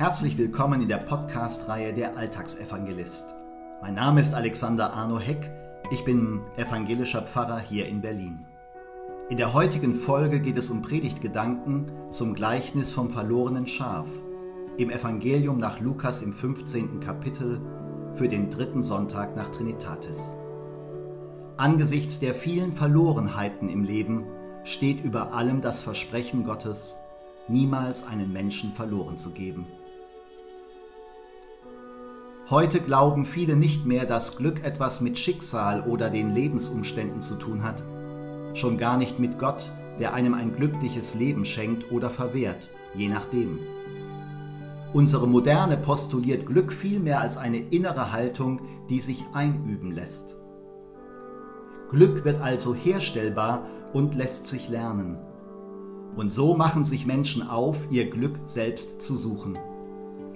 Herzlich willkommen in der Podcast-Reihe Der Alltagsevangelist. Mein Name ist Alexander Arno Heck. Ich bin evangelischer Pfarrer hier in Berlin. In der heutigen Folge geht es um Predigtgedanken zum Gleichnis vom verlorenen Schaf im Evangelium nach Lukas im 15. Kapitel für den dritten Sonntag nach Trinitatis. Angesichts der vielen Verlorenheiten im Leben steht über allem das Versprechen Gottes, niemals einen Menschen verloren zu geben. Heute glauben viele nicht mehr, dass Glück etwas mit Schicksal oder den Lebensumständen zu tun hat, schon gar nicht mit Gott, der einem ein glückliches Leben schenkt oder verwehrt, je nachdem. Unsere Moderne postuliert Glück vielmehr als eine innere Haltung, die sich einüben lässt. Glück wird also herstellbar und lässt sich lernen. Und so machen sich Menschen auf, ihr Glück selbst zu suchen,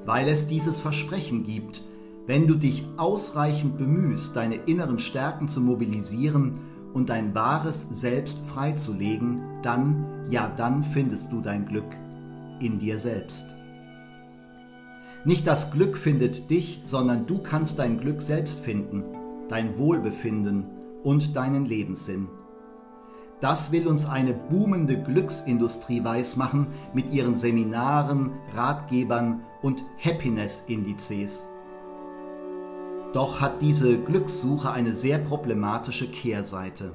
weil es dieses Versprechen gibt, wenn du dich ausreichend bemühst, deine inneren Stärken zu mobilisieren und dein wahres Selbst freizulegen, dann, ja dann findest du dein Glück in dir selbst. Nicht das Glück findet dich, sondern du kannst dein Glück selbst finden, dein Wohlbefinden und deinen Lebenssinn. Das will uns eine boomende Glücksindustrie weismachen mit ihren Seminaren, Ratgebern und Happiness-Indizes. Doch hat diese Glückssuche eine sehr problematische Kehrseite.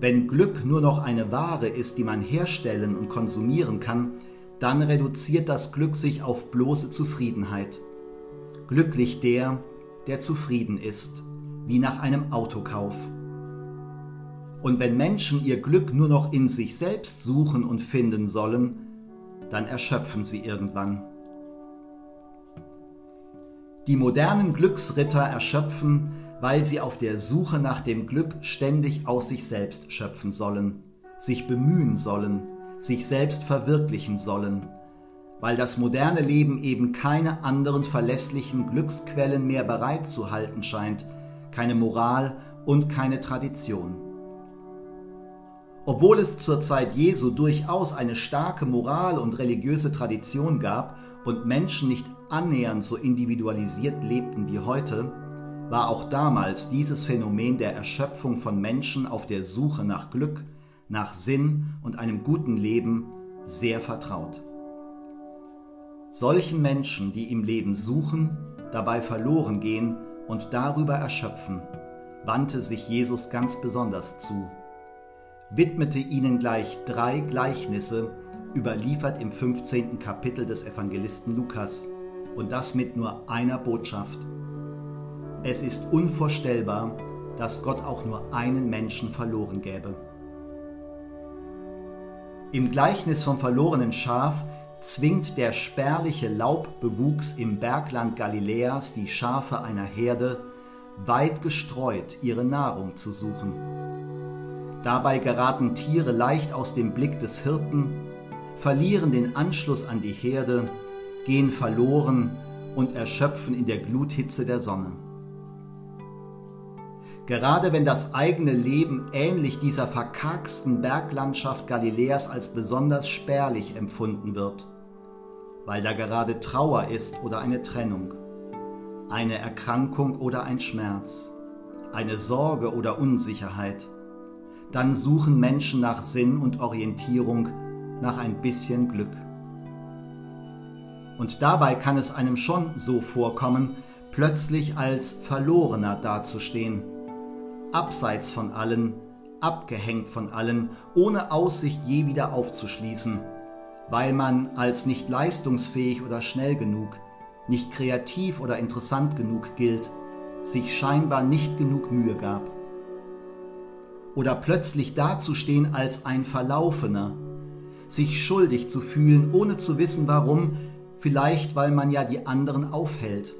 Wenn Glück nur noch eine Ware ist, die man herstellen und konsumieren kann, dann reduziert das Glück sich auf bloße Zufriedenheit. Glücklich der, der zufrieden ist, wie nach einem Autokauf. Und wenn Menschen ihr Glück nur noch in sich selbst suchen und finden sollen, dann erschöpfen sie irgendwann. Die modernen Glücksritter erschöpfen, weil sie auf der Suche nach dem Glück ständig aus sich selbst schöpfen sollen, sich bemühen sollen, sich selbst verwirklichen sollen, weil das moderne Leben eben keine anderen verlässlichen Glücksquellen mehr bereitzuhalten scheint, keine Moral und keine Tradition. Obwohl es zur Zeit Jesu durchaus eine starke Moral und religiöse Tradition gab und Menschen nicht annähernd so individualisiert lebten wie heute, war auch damals dieses Phänomen der Erschöpfung von Menschen auf der Suche nach Glück, nach Sinn und einem guten Leben sehr vertraut. Solchen Menschen, die im Leben suchen, dabei verloren gehen und darüber erschöpfen, wandte sich Jesus ganz besonders zu, widmete ihnen gleich drei Gleichnisse, überliefert im 15. Kapitel des Evangelisten Lukas, und das mit nur einer Botschaft. Es ist unvorstellbar, dass Gott auch nur einen Menschen verloren gäbe. Im Gleichnis vom verlorenen Schaf zwingt der spärliche Laubbewuchs im Bergland Galiläas die Schafe einer Herde, weit gestreut ihre Nahrung zu suchen. Dabei geraten Tiere leicht aus dem Blick des Hirten, verlieren den Anschluss an die Herde gehen verloren und erschöpfen in der Gluthitze der Sonne. Gerade wenn das eigene Leben ähnlich dieser verkarksten Berglandschaft Galiläas als besonders spärlich empfunden wird, weil da gerade Trauer ist oder eine Trennung, eine Erkrankung oder ein Schmerz, eine Sorge oder Unsicherheit, dann suchen Menschen nach Sinn und Orientierung, nach ein bisschen Glück. Und dabei kann es einem schon so vorkommen, plötzlich als Verlorener dazustehen, abseits von allen, abgehängt von allen, ohne Aussicht je wieder aufzuschließen, weil man als nicht leistungsfähig oder schnell genug, nicht kreativ oder interessant genug gilt, sich scheinbar nicht genug Mühe gab. Oder plötzlich dazustehen als ein Verlaufener, sich schuldig zu fühlen, ohne zu wissen warum, vielleicht weil man ja die anderen aufhält.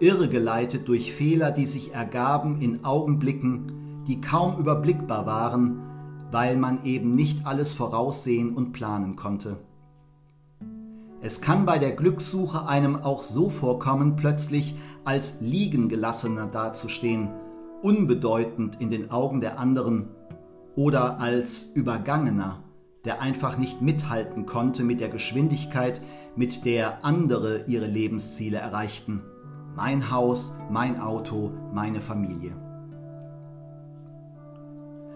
Irregeleitet durch Fehler, die sich ergaben in Augenblicken, die kaum überblickbar waren, weil man eben nicht alles voraussehen und planen konnte. Es kann bei der Glückssuche einem auch so vorkommen, plötzlich als Liegengelassener dazustehen, unbedeutend in den Augen der anderen oder als Übergangener, der einfach nicht mithalten konnte mit der Geschwindigkeit, mit der andere ihre Lebensziele erreichten. Mein Haus, mein Auto, meine Familie.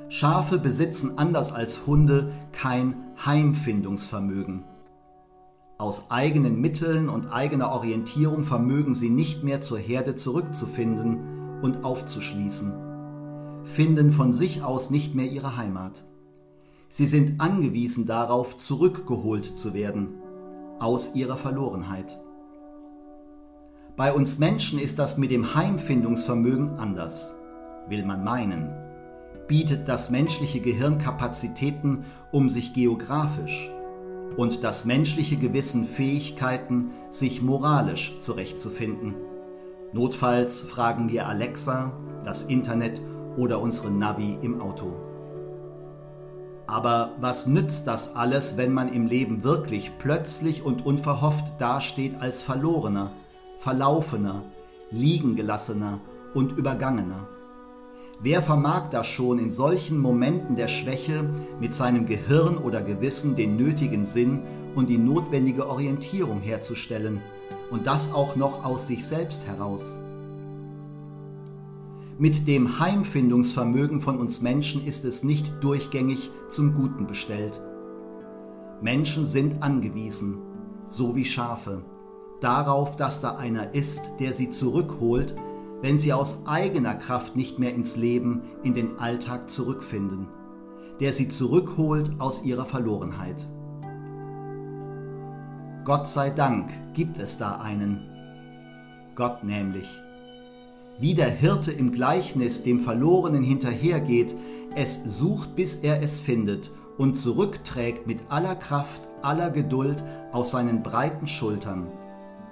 Schafe besitzen anders als Hunde kein Heimfindungsvermögen. Aus eigenen Mitteln und eigener Orientierung vermögen sie nicht mehr zur Herde zurückzufinden und aufzuschließen, finden von sich aus nicht mehr ihre Heimat. Sie sind angewiesen darauf, zurückgeholt zu werden aus ihrer Verlorenheit. Bei uns Menschen ist das mit dem Heimfindungsvermögen anders, will man meinen. Bietet das menschliche Gehirn Kapazitäten, um sich geografisch und das menschliche Gewissen Fähigkeiten, sich moralisch zurechtzufinden. Notfalls fragen wir Alexa, das Internet oder unsere Navi im Auto. Aber was nützt das alles, wenn man im Leben wirklich plötzlich und unverhofft dasteht als Verlorener, Verlaufener, Liegengelassener und Übergangener? Wer vermag das schon in solchen Momenten der Schwäche mit seinem Gehirn oder Gewissen den nötigen Sinn und die notwendige Orientierung herzustellen und das auch noch aus sich selbst heraus? Mit dem Heimfindungsvermögen von uns Menschen ist es nicht durchgängig zum Guten bestellt. Menschen sind angewiesen, so wie Schafe, darauf, dass da einer ist, der sie zurückholt, wenn sie aus eigener Kraft nicht mehr ins Leben, in den Alltag zurückfinden, der sie zurückholt aus ihrer Verlorenheit. Gott sei Dank gibt es da einen, Gott nämlich, wie der Hirte im Gleichnis dem Verlorenen hinterhergeht, es sucht, bis er es findet und zurückträgt mit aller Kraft, aller Geduld auf seinen breiten Schultern,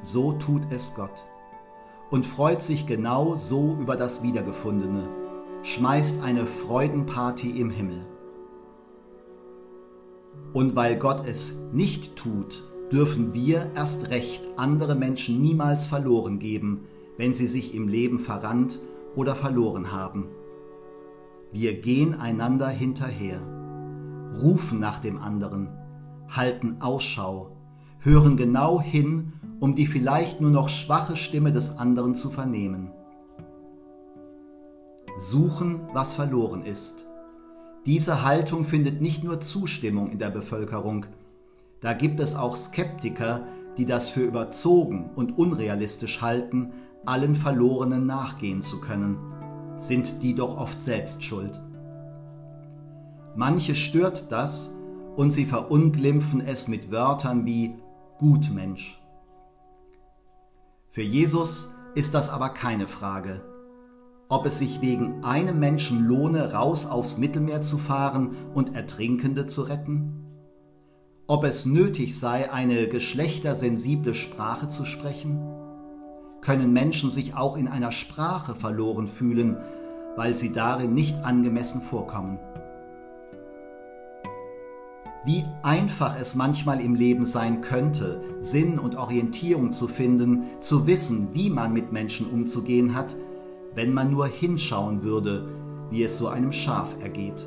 so tut es Gott. Und freut sich genau so über das Wiedergefundene, schmeißt eine Freudenparty im Himmel. Und weil Gott es nicht tut, dürfen wir erst recht andere Menschen niemals verloren geben, wenn sie sich im Leben verrannt oder verloren haben. Wir gehen einander hinterher, rufen nach dem anderen, halten Ausschau, hören genau hin, um die vielleicht nur noch schwache Stimme des anderen zu vernehmen. Suchen, was verloren ist. Diese Haltung findet nicht nur Zustimmung in der Bevölkerung, da gibt es auch Skeptiker, die das für überzogen und unrealistisch halten, allen Verlorenen nachgehen zu können, sind die doch oft selbst schuld. Manche stört das und sie verunglimpfen es mit Wörtern wie Gutmensch. Für Jesus ist das aber keine Frage. Ob es sich wegen einem Menschen lohne, raus aufs Mittelmeer zu fahren und Ertrinkende zu retten? Ob es nötig sei, eine geschlechtersensible Sprache zu sprechen? können Menschen sich auch in einer Sprache verloren fühlen, weil sie darin nicht angemessen vorkommen. Wie einfach es manchmal im Leben sein könnte, Sinn und Orientierung zu finden, zu wissen, wie man mit Menschen umzugehen hat, wenn man nur hinschauen würde, wie es so einem Schaf ergeht.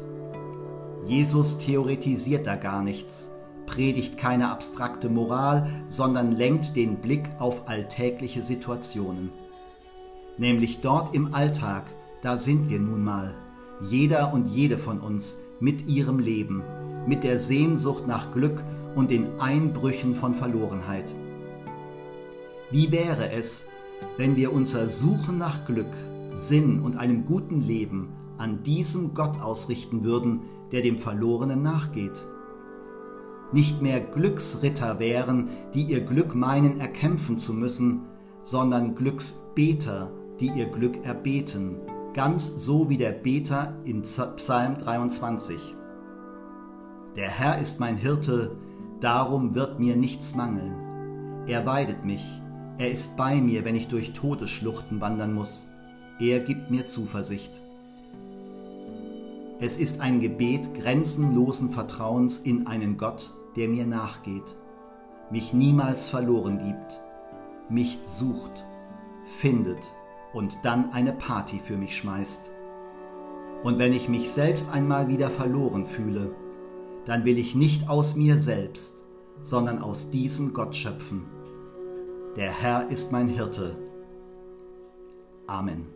Jesus theoretisiert da gar nichts, predigt keine abstrakte Moral, sondern lenkt den Blick auf alltägliche Situationen. Nämlich dort im Alltag, da sind wir nun mal, jeder und jede von uns mit ihrem Leben, mit der Sehnsucht nach Glück und den Einbrüchen von Verlorenheit. Wie wäre es, wenn wir unser Suchen nach Glück, Sinn und einem guten Leben an diesem Gott ausrichten würden, der dem Verlorenen nachgeht? Nicht mehr Glücksritter wären, die ihr Glück meinen erkämpfen zu müssen, sondern Glücksbeter, die ihr Glück erbeten, ganz so wie der Beter in Psalm 23. Der Herr ist mein Hirte, darum wird mir nichts mangeln. Er weidet mich, er ist bei mir, wenn ich durch Todesschluchten wandern muss. Er gibt mir Zuversicht. Es ist ein Gebet grenzenlosen Vertrauens in einen Gott, der mir nachgeht, mich niemals verloren gibt, mich sucht, findet und dann eine Party für mich schmeißt. Und wenn ich mich selbst einmal wieder verloren fühle, dann will ich nicht aus mir selbst, sondern aus diesem Gott schöpfen. Der Herr ist mein Hirte. Amen.